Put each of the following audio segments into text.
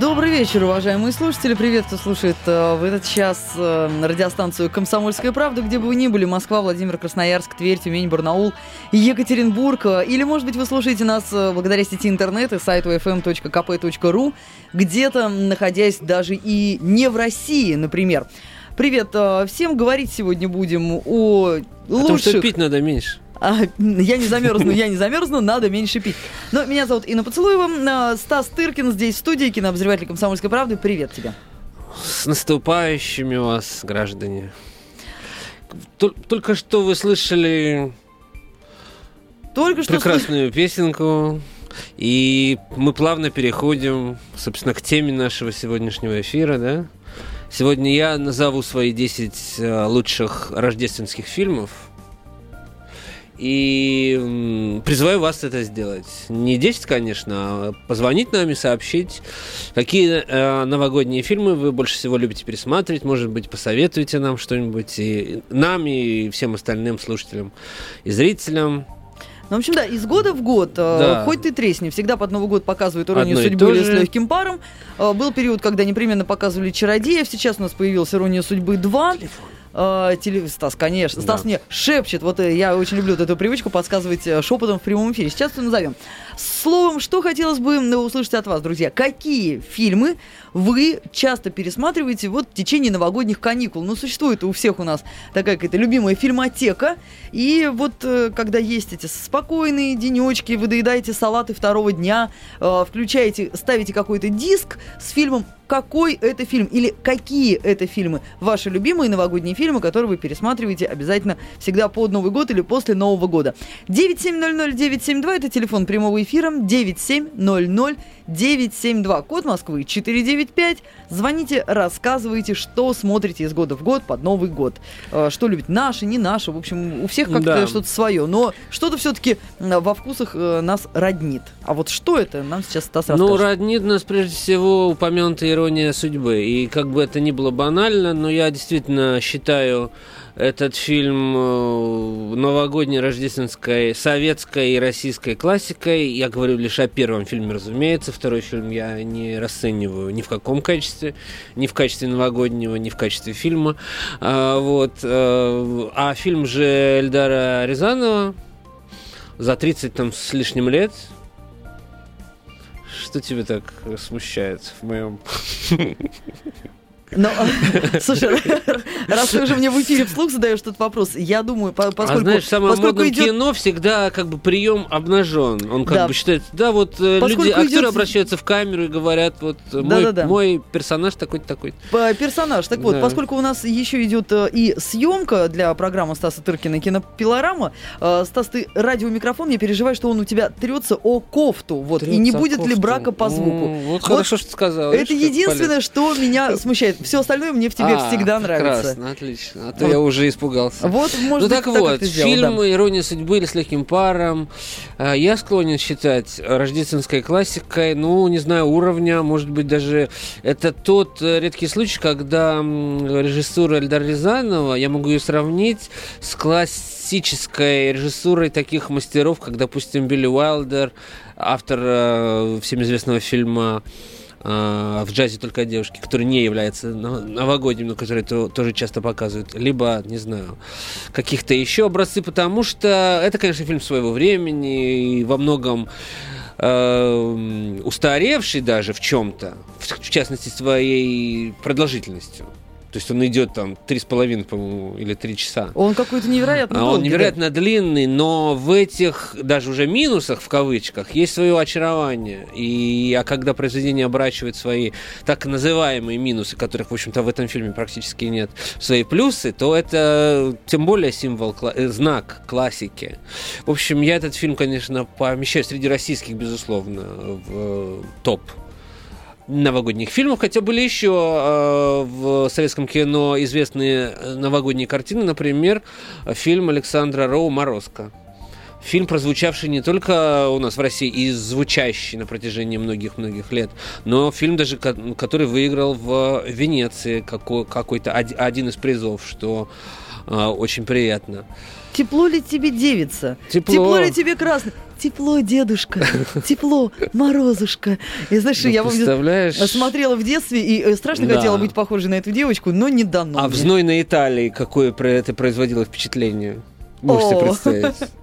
Добрый вечер, уважаемые слушатели. Привет, кто слушает э, в этот час э, радиостанцию «Комсомольская правда», где бы вы ни были, Москва, Владимир, Красноярск, Тверь, Тюмень, Барнаул, Екатеринбург. Или, может быть, вы слушаете нас э, благодаря сети интернет и сайту fm.kp.ru, где-то находясь даже и не в России, например. Привет, всем говорить сегодня будем о лучших... Потому что пить надо меньше. А, я не замерзну, я не замерзну, надо меньше пить. Но меня зовут Инна Поцелуева, Стас Тыркин здесь в студии, кинообозреватель «Комсомольской правды». Привет тебе. С наступающими вас, граждане. Только что вы слышали Только что прекрасную слыш... песенку. И мы плавно переходим, собственно, к теме нашего сегодняшнего эфира, да? Сегодня я назову свои 10 э, лучших рождественских фильмов – и призываю вас это сделать. Не 10, конечно, а позвонить нам и сообщить, какие э, новогодние фильмы вы больше всего любите пересматривать. Может быть, посоветуйте нам что-нибудь и нам, и всем остальным слушателям и зрителям. Ну, в общем, да, из года в год, э, да. хоть ты тресни, всегда под Новый год показывают «Иронию Одно судьбы» или «С легким паром». Э, был период, когда непременно показывали «Чародеев», сейчас у нас появился «Ирония судьбы 2». Телефон э, теле... Стас, конечно. Стас да. мне шепчет. Вот э, я очень люблю эту привычку подсказывать э, шепотом в прямом эфире. Сейчас это назовем. Словом, что хотелось бы услышать от вас, друзья. Какие фильмы вы часто пересматриваете вот в течение новогодних каникул? Ну, существует у всех у нас такая какая-то любимая фильмотека. И вот э, когда есть эти спокойные денечки, вы доедаете салаты второго дня, включаете, ставите какой-то диск с фильмом какой это фильм или какие это фильмы. Ваши любимые новогодние фильмы, которые вы пересматриваете обязательно всегда под Новый год или после Нового года. 9700972 это телефон прямого эфира. 9700972. Код Москвы 495. Звоните, рассказывайте, что смотрите из года в год под Новый год. Э, что любит наши, не наши. В общем, у всех как-то да. что-то свое. Но что-то все-таки во вкусах э, нас роднит. А вот что это, нам сейчас Стас ну, расскажет. Ну, роднит нас прежде всего упомянутые ирония судьбы. И как бы это ни было банально, но я действительно считаю этот фильм э, новогодней, рождественской, советской и российской классикой. Я говорю лишь о первом фильме, разумеется. Второй фильм я не расцениваю ни в каком качестве, ни в качестве новогоднего, ни в качестве фильма. А, вот. Э, а фильм же Эльдара Рязанова за 30 там с лишним лет, что тебя так смущает в моем ну, слушай, раз ты уже мне в эфире вслух задаешь этот вопрос, я думаю, поскольку... А знаешь, в самом модном идет... кино всегда как бы прием обнажен. Он как да. бы считает, да, вот э, поскольку люди, актеры идет... обращаются в камеру и говорят, вот да, мой, да, да. мой персонаж такой-то, такой Персонаж. Так вот, да. поскольку у нас еще идет э, и съемка для программы Стаса Тыркина «Кинопилорама», э, Стас, ты радиомикрофон, я переживаю, что он у тебя трется о кофту, вот, трется и не будет ли брака по звуку. Вот, вот хорошо, что ты сказал. Это единственное, что меня смущает все остальное мне в тебе а, всегда нравится. Прекрасно, отлично. А то вот. я уже испугался. Вот, может ну, так быть, вот, так, фильм да. «Ирония судьбы» или «С легким паром» а, я склонен считать рождественской классикой, ну, не знаю, уровня, может быть, даже это тот э, редкий случай, когда режиссура Эльдара Рязанова, я могу ее сравнить с классической режиссурой таких мастеров, как, допустим, Билли Уайлдер, автор э, всем известного фильма а, в джазе только девушки, который не является новогодним, но который то, тоже часто показывают, либо, не знаю, каких-то еще образцы, потому что это, конечно, фильм своего времени и во многом э, устаревший даже в чем-то, в частности, своей продолжительностью. То есть он идет там три с половиной, по-моему, или три часа. Он какой-то невероятно долгий. Он невероятно да? длинный, но в этих даже уже минусах, в кавычках, есть свое очарование. И а когда произведение оборачивает свои так называемые минусы, которых, в общем-то, в этом фильме практически нет, свои плюсы, то это тем более символ, э, знак классики. В общем, я этот фильм, конечно, помещаю среди российских, безусловно, в э, топ новогодних фильмов, хотя были еще э, в советском кино известные новогодние картины, например, фильм Александра Роу «Морозко». Фильм, прозвучавший не только у нас в России и звучащий на протяжении многих-многих лет, но фильм даже, который выиграл в Венеции какой-то один из призов, что А, очень приятно. Тепло ли тебе девица? Тепло. Тепло ли тебе красно? Тепло, дедушка, тепло, морозушка. И знаешь, ну, я помню, смотрела в детстве и э, страшно да. хотела быть похожей на эту девочку, но не дано. А мне. в знойной Италии какое про это производило впечатление? Можете О. представить?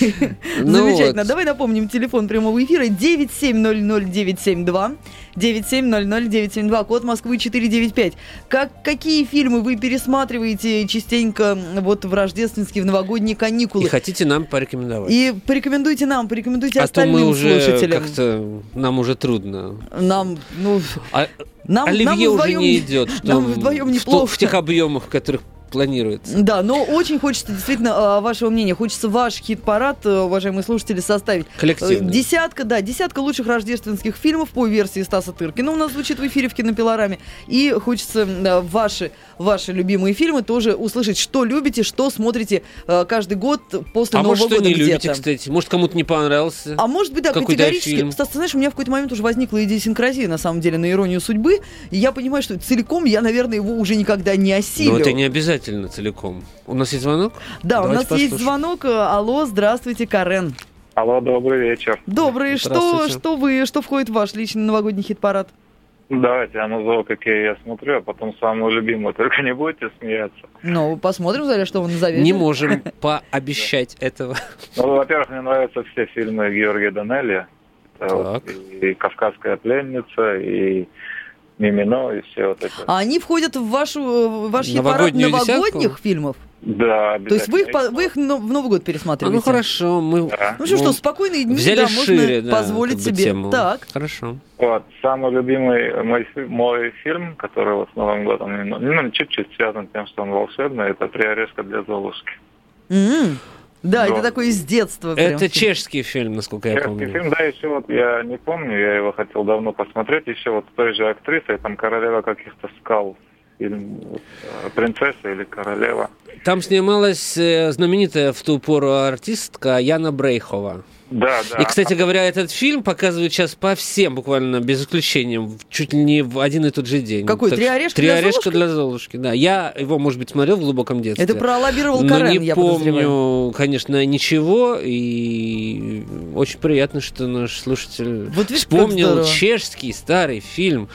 Ну Замечательно. Давай напомним телефон прямого эфира 9700972. 9700972, код Москвы 495. Как, какие фильмы вы пересматриваете частенько вот в рождественские, в новогодние каникулы? И хотите нам порекомендовать. И порекомендуйте нам, порекомендуйте а остальным то мы уже слушателям. как-то, нам уже трудно. Нам, ну... А, нам, Оливье нам уже вдвоем, не идет. Что, нам вдвоем неплохо. В, в тех объемах, которых планируется. Да, но очень хочется действительно а, вашего мнения. Хочется ваш хит-парад, э, уважаемые слушатели, составить. Коллективно. Десятка, да, десятка лучших рождественских фильмов по версии Стаса Тыркина у нас звучит в эфире в кинопилораме. И хочется ваши, ваши любимые фильмы тоже услышать, что любите, что смотрите э, каждый год после а Нового может, года не любите, кстати. Может, кому-то не понравился. А может быть, да, категорически. Фильм. Стас, ты знаешь, у меня в какой-то момент уже возникла идиосинкразия, на самом деле, на иронию судьбы. И я понимаю, что целиком я, наверное, его уже никогда не осилю. Но это не обязательно обязательно целиком. У нас есть звонок? Да, Давайте у нас послушаем. есть звонок. Алло, здравствуйте, Карен. Алло, добрый вечер. Добрый. Что, что вы, что входит в ваш личный новогодний хит-парад? Давайте я назову, какие я смотрю, а потом самую любимую. Только не будете смеяться. Ну, посмотрим, Заря, что вы назовете. Не можем пообещать этого. Ну, во-первых, мне нравятся все фильмы Георгия Данелли. И «Кавказская пленница», и Мимино и все вот это. А они входят в вашу в ваш парад новогодних десятку? фильмов? Да, То есть вы их, вы их в Новый год пересматриваете? А, ну хорошо, мы... Да. Ну что, что, спокойные дни, Взяли да, шире, можно да, позволить как бы себе. Тему. Так. Хорошо. Вот, самый любимый мой, мой фильм, который вот с Новым годом, ну, чуть-чуть связан с тем, что он волшебный, это «Три орешка для Золушки». Mm-hmm. Да, это такой из детства. Это чешский фильм, насколько чешский я помню. фильм, да, еще вот я не помню, я его хотел давно посмотреть, еще вот с той же актрисой, там королева каких-то скал, фильм э, «Принцесса» или «Королева». Там снималась э, знаменитая в ту пору артистка Яна Брейхова. Да, да. И, кстати говоря, этот фильм показывают сейчас по всем, буквально без исключения, чуть ли не в один и тот же день. Какой? Так, «Три орешка «Три для орешка Золушки»? для Золушки, да. Я его, может быть, смотрел в глубоком детстве. Это пролоббировал но Карен, не я помню, конечно, ничего. И очень приятно, что наш слушатель вот вспомнил чешский старый фильм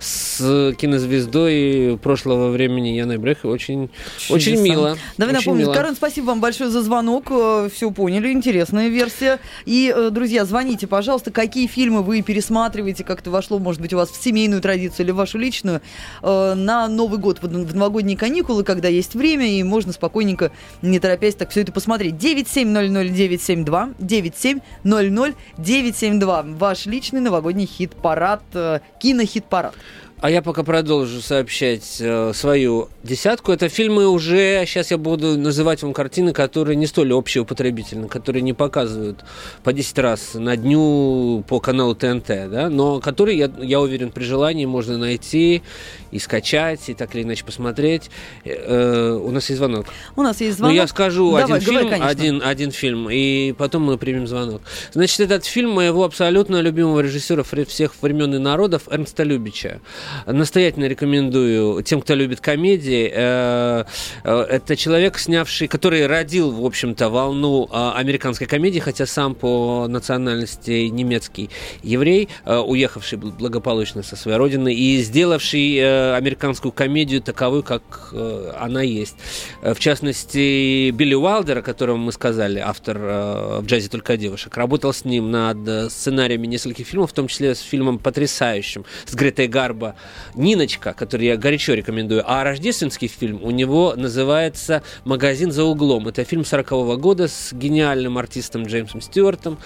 с кинозвездой прошлого времени Яной Брехой. Очень, очень мило. Давай очень напомню, Карен, спасибо вам большое за звонок. Э, Все поняли, интересная версия. И, э, друзья, звоните, пожалуйста, какие фильмы вы пересматриваете, как-то вошло, может быть, у вас в семейную традицию или в вашу личную, э, на Новый год, в новогодние каникулы, когда есть время, и можно спокойненько, не торопясь, так все это посмотреть. 9700972, 9700972, ваш личный новогодний хит-парад, э, кинохит-парад. А я пока продолжу сообщать э, свою десятку. Это фильмы уже, сейчас я буду называть вам картины, которые не столь общеупотребительны, которые не показывают по 10 раз на дню по каналу ТНТ, да, но которые, я, я уверен, при желании можно найти и скачать, и так или иначе посмотреть. Э, э у нас есть звонок. У нас есть звонок. Ну, я скажу Давай, один говори, фильм, один, один фильм, и потом мы примем звонок. Значит, этот фильм моего абсолютно любимого режиссера всех времен и народов Эрнста Любича. Настоятельно рекомендую тем, кто любит комедии. Э, э, это человек, снявший, который родил, в общем-то, волну э, американской комедии, хотя сам по национальности немецкий еврей, уехавший благополучно со своей родины и сделавший американскую комедию таковой, как она есть. В частности, Билли Уайлдер, о котором мы сказали, автор в джазе только девушек, работал с ним над сценариями нескольких фильмов, в том числе с фильмом потрясающим с Гретой Гарбо Ниночка, который я горячо рекомендую. А рождественский фильм у него называется «Магазин за углом». Это фильм 40-го года с гениальным артистом Джеймсом Стюартом.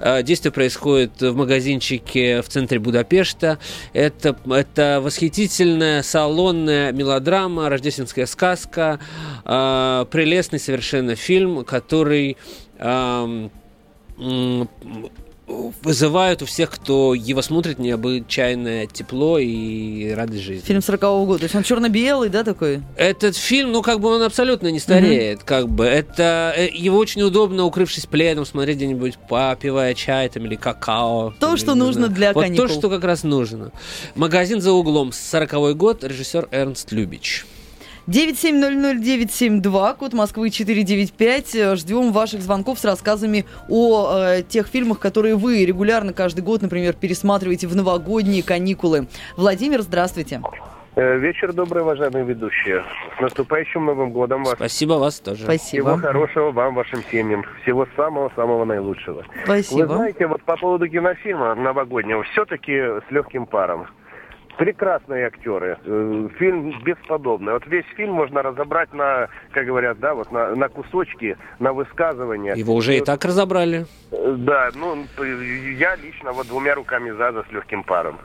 Э, действие происходит в магазинчике в центре Будапешта. Это, это восхитительная салонная мелодрама, рождественская сказка, э, прелестный совершенно фильм, который вызывают у всех, кто его смотрит, необычайное тепло и радость жизни. Фильм 40-го года. То есть он черно-белый, да, такой? Этот фильм, ну, как бы он абсолютно не стареет, mm-hmm. как бы. Это э, его очень удобно, укрывшись пледом, смотреть где-нибудь, попивая чай там или какао. То, там, что нужно для вот каникул. то, что как раз нужно. Магазин за углом, 40-й год, режиссер Эрнст Любич. 9700972, код Москвы 495. Ждем ваших звонков с рассказами о э, тех фильмах, которые вы регулярно каждый год, например, пересматриваете в новогодние каникулы. Владимир, здравствуйте. Э, вечер добрый, уважаемые ведущие. С наступающим Новым годом вас. Спасибо вас тоже. Спасибо. Всего хорошего вам, вашим семьям. Всего самого-самого наилучшего. Спасибо. Вы знаете, вот по поводу кинофильма новогоднего, все-таки с легким паром. Прекрасные актеры. Э, фильм бесподобный. Вот весь фильм можно разобрать на, как говорят, да, вот на, на кусочки, на высказывания. Его уже и, и так разобрали. Э, да, ну, я лично вот двумя руками за, за с легким паром.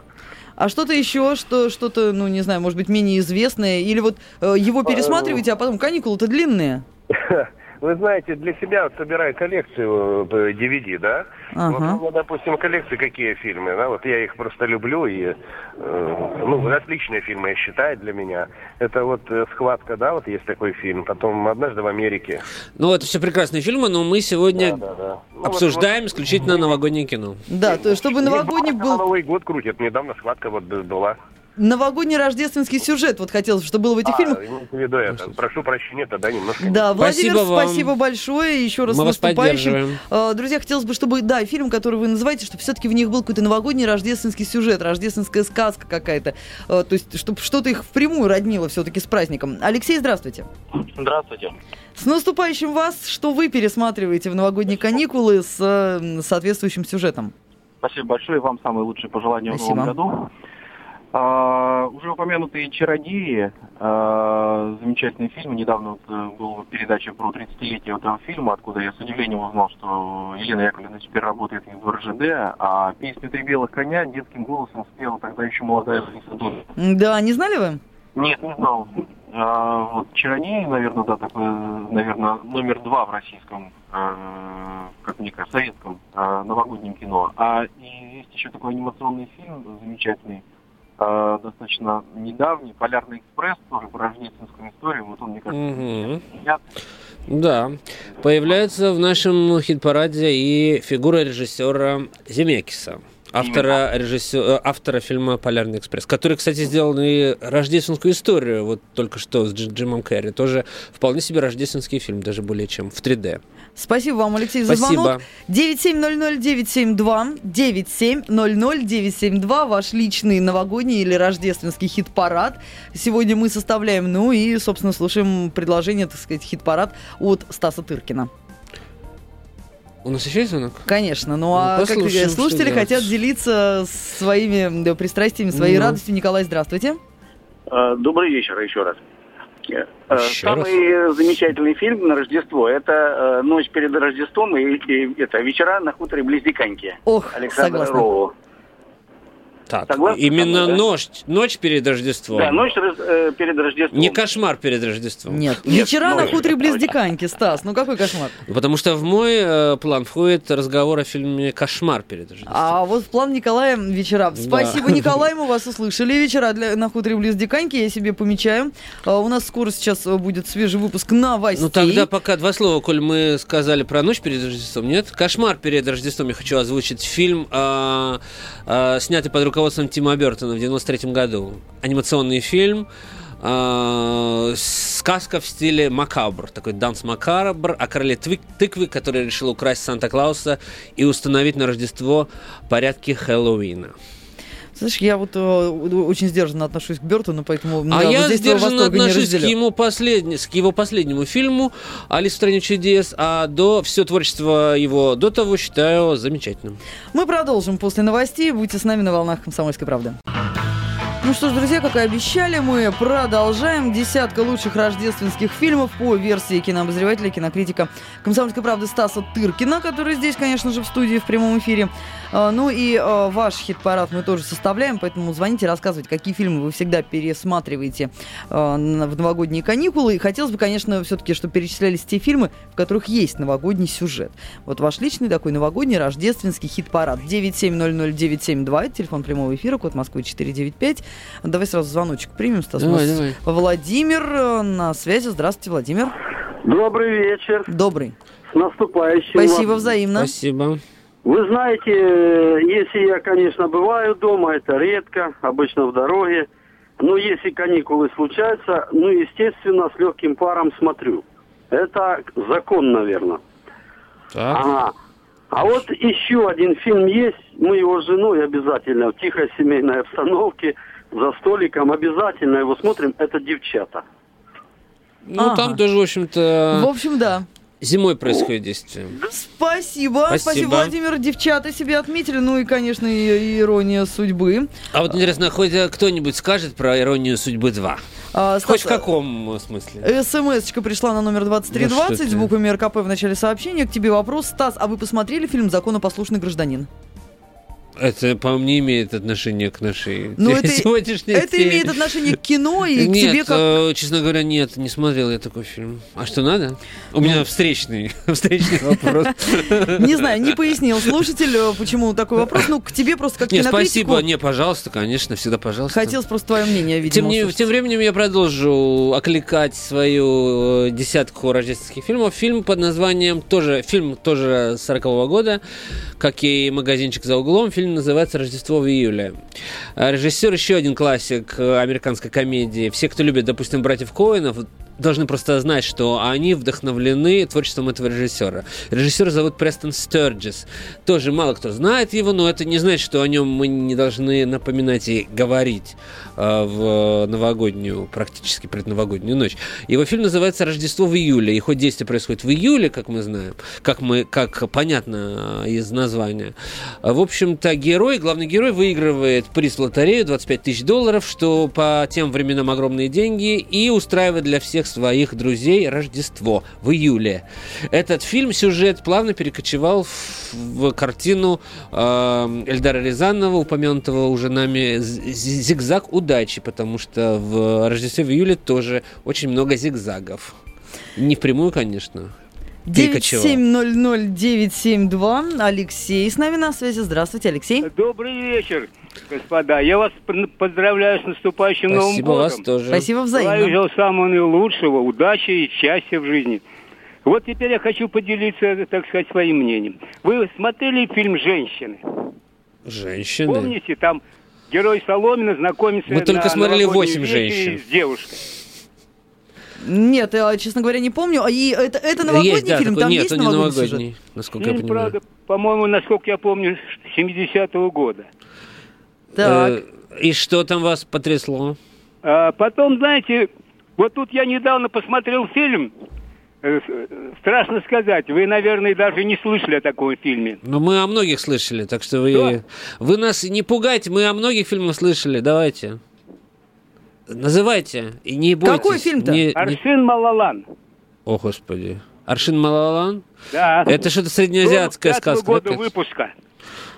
А что-то еще, что что-то, ну, не знаю, может быть, менее известное? Или вот э, его пересматриваете, а потом каникулы-то длинные? Вы знаете, для себя вот собираю коллекцию DVD, э, да? Ага. Вот, ну, допустим, коллекции какие фильмы, да? Вот я их просто люблю и, э, ну, отличные фильмы, я считаю, для меня. Это вот э, «Схватка», да, вот есть такой фильм. Потом «Однажды в Америке». Ну, это все прекрасные фильмы, но мы сегодня да, да, да. Ну, обсуждаем вот, исключительно вот, новогоднее кино. Да, то есть, чтобы новогодний был... Новый год крутят. Недавно «Схватка» вот была новогодний рождественский сюжет. Вот хотелось, чтобы было в этих а, фильмах. В виду это. Прошу прощения, тогда немножко. Да, Владимир, спасибо, вам. спасибо большое. Еще раз Мы наступающим. Вас Друзья, хотелось бы, чтобы, да, фильм, который вы называете, чтобы все-таки в них был какой-то новогодний рождественский сюжет, рождественская сказка какая-то. А, то есть, чтобы что-то их впрямую роднило все-таки с праздником. Алексей, здравствуйте. Здравствуйте. С наступающим вас, что вы пересматриваете в новогодние каникулы с соответствующим сюжетом? Спасибо большое. Вам самые лучшие пожелания Спасибо. в новом году. А, уже упомянутые «Чародеи», а, замечательный фильм. Недавно вот, э, была передача про 30-летие этого фильма, откуда я с удивлением узнал, что Елена Яковлевна теперь работает в РЖД, а песню «Три белых коня» детским голосом спела тогда еще молодая Лариса. Да, не знали вы? Нет, не знал. А, вот «Чародеи», наверное, да, такой, наверное, номер два в российском, а, как мне кажется, советском а, новогоднем кино. А и есть еще такой анимационный фильм замечательный, э, достаточно недавний, «Полярный экспресс», тоже про рождественскую историю, вот он, мне кажется, угу. Да, появляется в нашем хит-параде и фигура режиссера Земекиса автора, режиссера, э, автора фильма «Полярный экспресс», который, кстати, сделал и рождественскую историю, вот только что с Джимом Керри. Тоже вполне себе рождественский фильм, даже более чем в 3D. Спасибо вам, Алексей, за Спасибо. звонок. 9700972, 9700972, ваш личный новогодний или рождественский хит-парад. Сегодня мы составляем, ну и, собственно, слушаем предложение, так сказать, хит-парад от Стаса Тыркина. У нас еще есть звонок? Конечно. Ну, ну а как слушатели хотят делиться своими да, пристрастиями, своей ну. радостью. Николай, здравствуйте. А, добрый вечер еще раз. Э, еще Самый раз. замечательный фильм на Рождество – это э, «Ночь перед Рождеством» и, и это «Вечера на хуторе близ Диканьки». Ох, Александра согласна. Роу. Так, Согласны именно да? ночь, ночь перед Рождеством. Да, ночь э, перед Рождеством. Не кошмар перед Рождеством. Нет, Нет вечера на хуторе близ Диканьки, Стас. Ну какой кошмар? Потому что в мой э, план входит разговор о фильме «Кошмар перед Рождеством». А вот в план Николая вечера. Спасибо, да. Николай, мы вас услышали. Вечера для, на хуторе близ Диканьки я себе помечаю. А, у нас скоро сейчас будет свежий выпуск новостей. Ну тогда пока два слова, коль мы сказали про ночь перед Рождеством. Нет, «Кошмар перед Рождеством» я хочу озвучить. Фильм, э, э, снятый под руководством Тима Бертона в 93 году. Анимационный фильм. Э, сказка в стиле макабр, такой данс макабр о короле тыквы, который решил украсть Санта-Клауса и установить на Рождество порядки Хэллоуина. Знаешь, я вот э, очень сдержанно отношусь к Бертону, поэтому а я вот сдержанно отношусь к ему последний, к его последнему фильму «Алиса в стране чудес», а до все творчество его до того считаю замечательным. Мы продолжим после новостей. Будьте с нами на волнах «Комсомольской правды». Ну что ж, друзья, как и обещали, мы продолжаем. Десятка лучших рождественских фильмов по версии кинообозревателя, кинокритика «Комсомольской правды» Стаса Тыркина, который здесь, конечно же, в студии в прямом эфире. А, ну и а, ваш хит-парад мы тоже составляем, поэтому звоните, рассказывайте, какие фильмы вы всегда пересматриваете а, в новогодние каникулы. И хотелось бы, конечно, все-таки, чтобы перечислялись те фильмы, в которых есть новогодний сюжет. Вот ваш личный такой новогодний рождественский хит-парад. 9700972, телефон прямого эфира, код Москвы 495. Давай сразу звоночек примем, Стас. Давай, давай. Владимир э, на связи. Здравствуйте, Владимир. Добрый вечер. Добрый. С наступающим. Спасибо вам. взаимно. Спасибо. Вы знаете, если я, конечно, бываю дома, это редко, обычно в дороге, ну, если каникулы случаются, ну, естественно, с легким паром смотрю. Это закон, наверное. Так. Ага. А вот еще один фильм есть. Мы его с женой обязательно в тихой семейной обстановке, за столиком, обязательно его смотрим. Это «Девчата». Ну, ага. там тоже, в общем-то... В общем, да. Зимой происходит действие. Спасибо. Спасибо. Спасибо, Владимир. Девчата себя отметили. Ну и, конечно, и, ирония судьбы. А вот интересно, хоть кто-нибудь скажет про иронию судьбы 2? А, Хоть в каком смысле? СМС-очка пришла на номер 2320 с буквами РКП в начале сообщения. К тебе вопрос. Стас, а вы посмотрели фильм «Законопослушный гражданин»? Это, по-моему, не имеет отношения к нашей ну, это, сегодняшней Это теме. имеет отношение к кино и нет, к тебе как... Э, честно говоря, нет, не смотрел я такой фильм. А что надо? У меня встречный, встречный вопрос. Не знаю, не пояснил слушатель, э, почему такой вопрос. Ну, к тебе просто как Нет, спасибо, не, пожалуйста, конечно, всегда пожалуйста. Хотелось просто твое мнение, видимо. Тем, тем временем я продолжу окликать свою э, десятку рождественских фильмов. Фильм под названием тоже, фильм тоже 40-го года, как и «Магазинчик за углом». Фильм называется «Рождество в июле». А режиссер еще один классик э, американской комедии. Все, кто любит, допустим, братьев Коинов, должны просто знать, что они вдохновлены творчеством этого режиссера. Режиссер зовут Престон Стерджис. Тоже мало кто знает его, но это не значит, что о нем мы не должны напоминать и говорить э, в новогоднюю, практически предновогоднюю ночь. Его фильм называется «Рождество в июле», и хоть действие происходит в июле, как мы знаем, как, мы, как понятно из названия. В общем-то, герой, главный герой выигрывает приз лотерею 25 тысяч долларов, что по тем временам огромные деньги, и устраивает для всех своих друзей Рождество в июле. Этот фильм, сюжет плавно перекочевал в, в картину э, Эльдара Рязанова, упомянутого уже нами «Зигзаг удачи», потому что в Рождестве в июле тоже очень много зигзагов. Не впрямую, конечно. 9700972. Алексей с нами на связи. Здравствуйте, Алексей. Добрый вечер, господа. Я вас поздравляю с наступающим Спасибо Новым годом. вас тоже. Спасибо взаимно. Желаю самого наилучшего, удачи и счастья в жизни. Вот теперь я хочу поделиться, так сказать, своим мнением. Вы смотрели фильм «Женщины»? «Женщины»? Помните, там герой Соломина знакомится Мы только смотрели «Восемь женщин». с девушкой. Нет, я, честно говоря, не помню. И это, это новогодний есть, да, фильм? Такой, Там нет, есть новогодний, новогодний сюжет? насколько фильм, я понимаю. правда, по-моему, насколько я помню, 70-го года. Так. Э, и что там вас потрясло? А, потом, знаете, вот тут я недавно посмотрел фильм, э, Страшно сказать, вы, наверное, даже не слышали о таком фильме. Но мы о многих слышали, так что вы, вы нас не пугайте, мы о многих фильмах слышали, давайте. Называйте и не бойтесь. Какой фильм-то? Не, Аршин Малалан. О, Господи. Аршин Малалан? Да. Это что-то среднеазиатская сказка. года выпуска.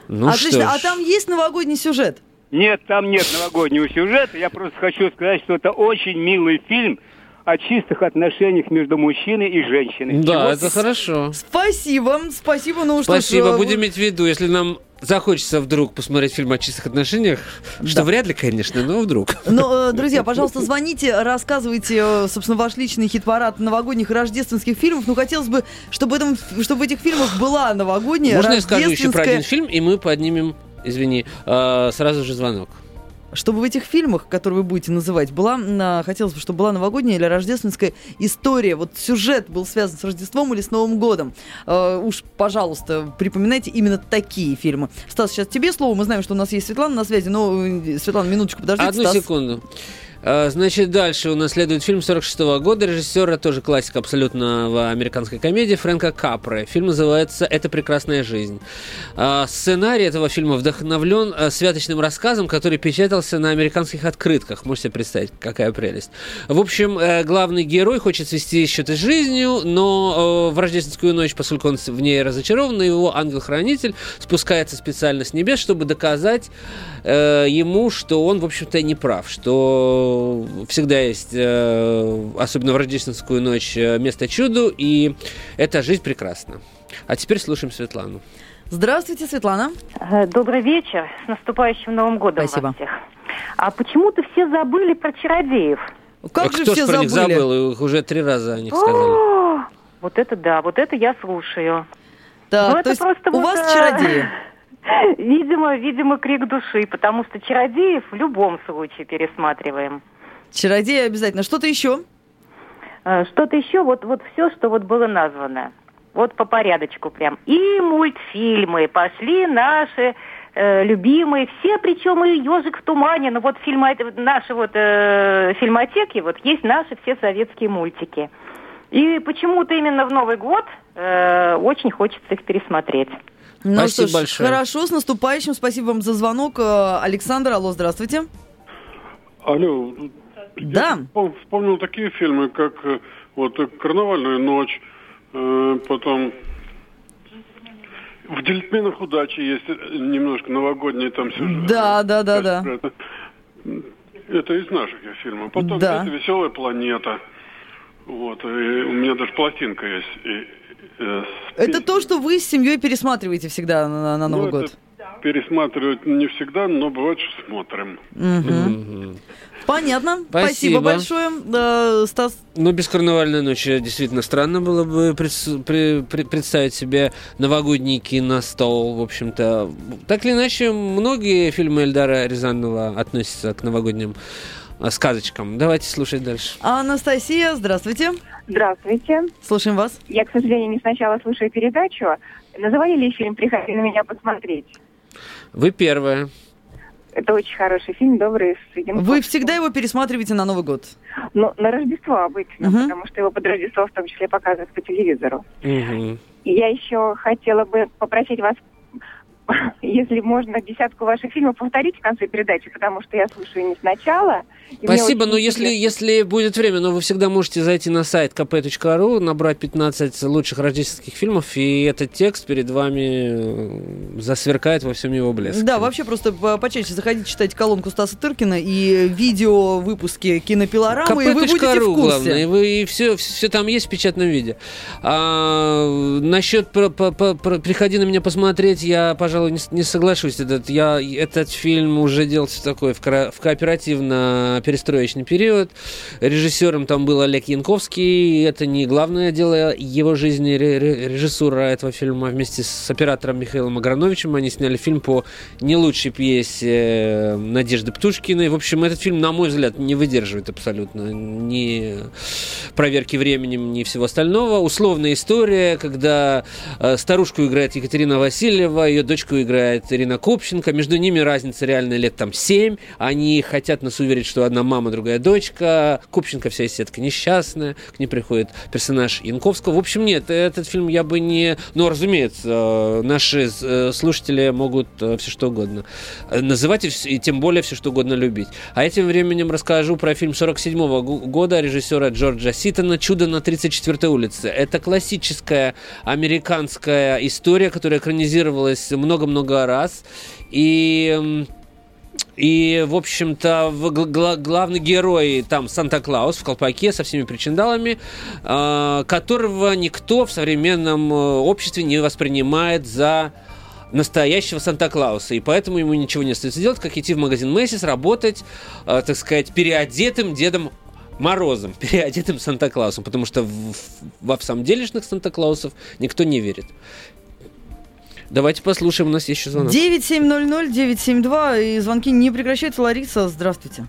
Ну, Отлично. А там есть новогодний сюжет? Нет, там нет новогоднего сюжета. Я просто хочу сказать, что это очень милый фильм о чистых отношениях между мужчиной и женщиной. Да, Чего? это хорошо. Спасибо, спасибо. Ну, спасибо, что будем иметь в виду, если нам захочется вдруг посмотреть фильм о чистых отношениях, да. что вряд ли, конечно, но вдруг. Но, э, друзья, пожалуйста, звоните, рассказывайте, э, собственно, ваш личный хит-парад новогодних и рождественских фильмов. Ну, хотелось бы, чтобы, этом, чтобы в этих фильмах была новогодняя, Можно я скажу еще про один фильм, и мы поднимем, извини, э, сразу же звонок чтобы в этих фильмах, которые вы будете называть, была, а, хотелось бы, чтобы была новогодняя или рождественская история. Вот сюжет был связан с Рождеством или с Новым годом. Uh, уж, пожалуйста, припоминайте именно такие фильмы. Стас, сейчас тебе слово. Мы знаем, что у нас есть Светлана на связи, но, э, Светлана, минуточку, подождите. Одну Стас. секунду. А, значит, дальше у нас следует фильм 46 -го года режиссера, тоже классика абсолютно в американской комедии, Фрэнка Капры. Фильм называется «Это прекрасная жизнь». А, сценарий этого фильма вдохновлен а, святочным рассказом, который печатался на американских открытках. Можете представить, какая прелесть. В общем, э, главный герой хочет свести счеты с жизнью, но э, в рождественскую ночь, поскольку он в ней разочарован, его ангел-хранитель спускается специально с небес, чтобы доказать э, ему, что он, в общем-то, не прав, что всегда есть, э, особенно в рождественскую ночь, э, место чуду, и эта жизнь прекрасна. А теперь слушаем Светлану. Здравствуйте, Светлана. Э, добрый вечер. С наступающим Новым годом Спасибо. вас всех. А почему-то все забыли про чародеев. Как а же кто все про забыли? них забыл? Их уже три раза о них сказали. вот это да, вот это я слушаю. Так, ну, то есть у вот, вас чародеи? Видимо, видимо, крик души, потому что чародеев в любом случае пересматриваем. Чародеи обязательно. Что-то еще? Э, что-то еще, вот, вот все, что вот было названо. Вот по порядочку прям. И мультфильмы пошли наши э, любимые, все, причем и «Ежик в тумане», ну вот фильма, наши вот э, фильмотеки, вот есть наши все советские мультики. И почему-то именно в Новый год э, очень хочется их пересмотреть. Ну Спасибо что ж, большое. Хорошо, с наступающим. Спасибо вам за звонок. Э, Александр, алло, здравствуйте. Алло. Да. Я вспомнил такие фильмы, как э, вот «Карнавальная ночь», э, потом в «Дельфинах удачи» есть немножко новогодний там сюжет. Да, да, да, да. Это, это из наших фильмов. Потом да. «Веселая планета». Вот, и у меня даже пластинка есть. И, Э, это то, что вы с семьей пересматриваете всегда на, на Новый ну, год? Пересматривать не всегда, но бывает, что смотрим. Угу. Понятно. Спасибо, Спасибо большое, э, Стас. Ну, без карнавальной ночи действительно странно было бы пред, пред, представить себе новогодний киностол, в общем-то. Так или иначе, многие фильмы Эльдара Рязанова относятся к новогодним сказочкам. Давайте слушать дальше. Анастасия, здравствуйте. Здравствуйте. Слушаем вас. Я, к сожалению, не сначала слушаю передачу. Называли ли фильм «Приходи на меня посмотреть»? Вы первая. Это очень хороший фильм, добрый. Вы всегда его пересматриваете на Новый год? Ну, на Рождество обычно, угу. потому что его под Рождество в том числе показывают по телевизору. Угу. Я еще хотела бы попросить вас если можно, десятку ваших фильмов повторить в конце передачи, потому что я слушаю не сначала. Спасибо, но если, если будет время, но вы всегда можете зайти на сайт kp.ru, набрать 15 лучших рождественских фильмов, и этот текст перед вами э, засверкает во всем его блеске. Да, вообще просто почаще заходите, читать колонку Стаса Тыркина и видео выпуски кинопилорамы, и вы будете в курсе. главное, и, вы, и все, все там есть в печатном виде. А, насчет про, про, про, про, «Приходи на меня посмотреть», я, пожалуй, пожалуй, не, не соглашусь. Этот, я, этот фильм уже делался такой в, в кооперативно-перестроечный период. Режиссером там был Олег Янковский. Это не главное дело его жизни, режиссура этого фильма. Вместе с оператором Михаилом Аграновичем они сняли фильм по не лучшей пьесе э, Надежды Птушкиной. В общем, этот фильм, на мой взгляд, не выдерживает абсолютно ни проверки временем, ни всего остального. Условная история, когда э, старушку играет Екатерина Васильева, ее дочь девочку играет Ирина Купченко. Между ними разница реально лет там 7. Они хотят нас уверить, что одна мама, другая дочка. Купченко вся сетка несчастная. К ней приходит персонаж Янковского. В общем, нет, этот фильм я бы не... Ну, разумеется, наши э, слушатели могут э, все что угодно называть и тем более все что угодно любить. А этим временем расскажу про фильм 47 -го года режиссера Джорджа Ситона «Чудо на 34-й улице». Это классическая американская история, которая экранизировалась много много-много раз. И и, в общем-то, главный герой там Санта-Клаус в колпаке со всеми причиндалами, э, которого никто в современном э, обществе не воспринимает за настоящего Санта-Клауса. И поэтому ему ничего не остается делать, как идти в магазин Мэйсис, работать, э, так сказать, переодетым Дедом Морозом, переодетым Санта-Клаусом, потому что в, во всем делешных Санта-Клаусов никто не верит. Давайте послушаем, у нас есть еще звонок. 9700-972, и звонки не прекращаются. Лариса, здравствуйте.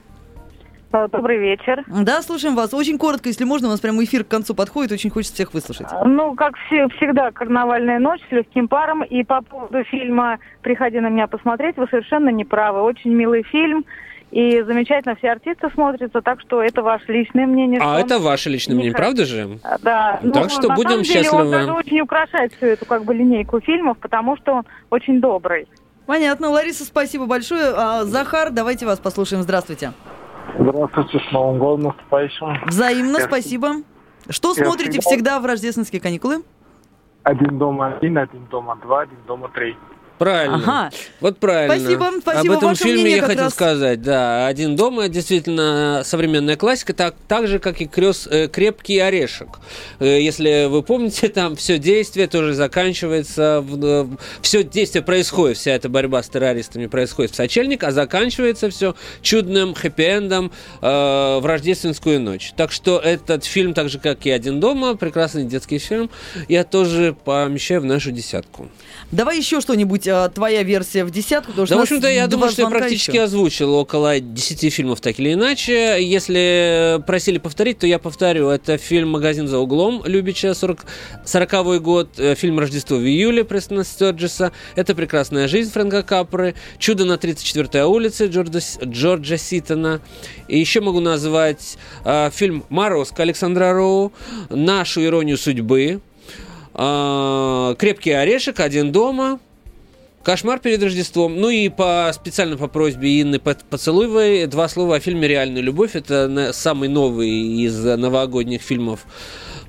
А, добрый вечер. Да, слушаем вас. Очень коротко, если можно, у нас прямо эфир к концу подходит, очень хочется всех выслушать. А, ну, как все, всегда, «Карнавальная ночь» с легким паром. И по поводу фильма «Приходи на меня посмотреть», вы совершенно не правы. Очень милый фильм. И замечательно все артисты смотрятся, так что это ваше личное мнение. А это ваше личное мнение, правда же? Да. Так ну, что будем деле, счастливы. Он даже очень украшает всю эту как бы линейку фильмов, потому что он очень добрый. Понятно. Лариса, спасибо большое. А, Захар, давайте вас послушаем. Здравствуйте. Здравствуйте, с Новым годом наступающим. Взаимно, Я... спасибо. Что Я смотрите всегда... всегда в рождественские каникулы? Один дома один, один дома два, один дома три. Правильно. Ага. Вот правильно. Спасибо, спасибо. Об этом фильме я хотел раз... сказать. Да, «Один дома» действительно современная классика, так, так же, как и крёс, э, «Крепкий орешек». Э, если вы помните, там все действие тоже заканчивается, в, э, все действие происходит, вся эта борьба с террористами происходит в сочельник, а заканчивается все чудным хэппи-эндом э, в рождественскую ночь. Так что этот фильм, так же, как и «Один дома», прекрасный детский фильм, я тоже помещаю в нашу десятку. Давай еще что-нибудь быть, а, твоя версия в десятку? Потому да, в общем-то, я думаю, что я практически еще. озвучил около 10 фильмов так или иначе. Если просили повторить, то я повторю. Это фильм «Магазин за углом» Любича, 40, 40 год. Э, фильм «Рождество в июле» Престона Стерджеса. Это «Прекрасная жизнь» Фрэнка Капры. «Чудо на 34-й улице» Джорджа, Джорджа Ситона. И еще могу назвать э, фильм «Морозко» Александра Роу. «Нашу иронию судьбы» А, крепкий орешек, один дома. Кошмар перед Рождеством. Ну и по специально по просьбе Инны Поцелуевой два слова о фильме «Реальная любовь». Это самый новый из новогодних фильмов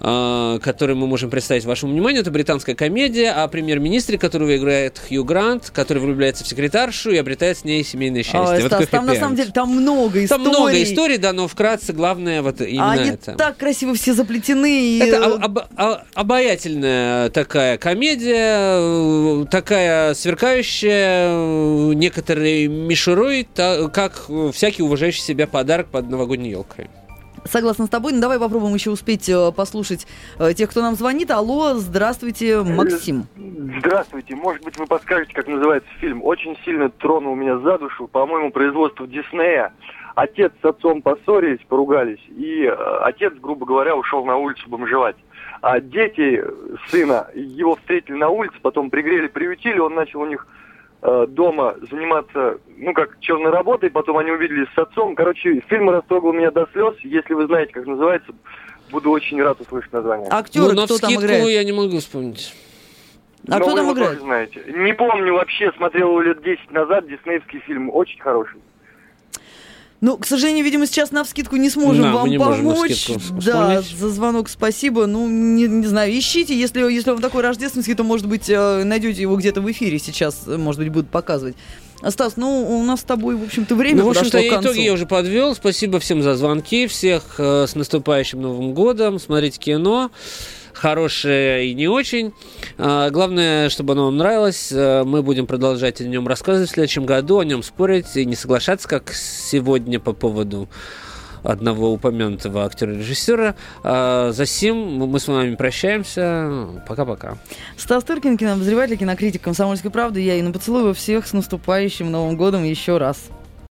который мы можем представить вашему вниманию. Это британская комедия о премьер-министре, которого играет Хью Грант, который влюбляется в секретаршу и обретает с ней семейное счастье. Ой, вот Стас, там на самом деле там много историй. Там много историй, да, но вкратце главное вот именно Они это. так красиво все заплетены. И... Это об, об, обаятельная такая комедия, такая сверкающая некоторой мишурой, как всякий уважающий себя подарок под новогодней елкой. Согласна с тобой. Ну, давай попробуем еще успеть э, послушать э, тех, кто нам звонит. Алло, здравствуйте, Максим. Здравствуйте. Может быть, вы подскажете, как называется фильм? Очень сильно тронул меня за душу. По-моему, производство Диснея. Отец с отцом поссорились, поругались, и э, отец, грубо говоря, ушел на улицу бомжевать. А дети сына его встретили на улице, потом пригрели, приютили, он начал у них Э, дома заниматься, ну, как черной работой, потом они увидели с отцом. Короче, фильм растрогал меня до слез. Если вы знаете, как называется, буду очень рад услышать название. Актеры, ну, кто там играет? я не могу вспомнить. А Но кто там играет? знаете. Не помню вообще, смотрел его лет 10 назад, диснеевский фильм, очень хороший. Ну, к сожалению, видимо, сейчас на вскидку не сможем да, вам не помочь. Да, за звонок спасибо. Ну, не, не знаю, ищите. Если, если вам такой рождественский, то, может быть, э, найдете его где-то в эфире сейчас, может быть, будут показывать. Стас, ну, у нас с тобой, в общем-то, время ну, в общем-то, я итоги я уже подвел. Спасибо всем за звонки. Всех э, с наступающим Новым годом. Смотрите кино хорошее и не очень. А, главное, чтобы оно вам нравилось. А, мы будем продолжать о нем рассказывать в следующем году, о нем спорить и не соглашаться, как сегодня по поводу одного упомянутого актера-режиссера. А, за сим мы с вами прощаемся. Пока-пока. Стас Тыркин, кинообозреватель, кинокритик «Комсомольской правды». Я Инна Поцелуева. Всех с наступающим Новым годом еще раз.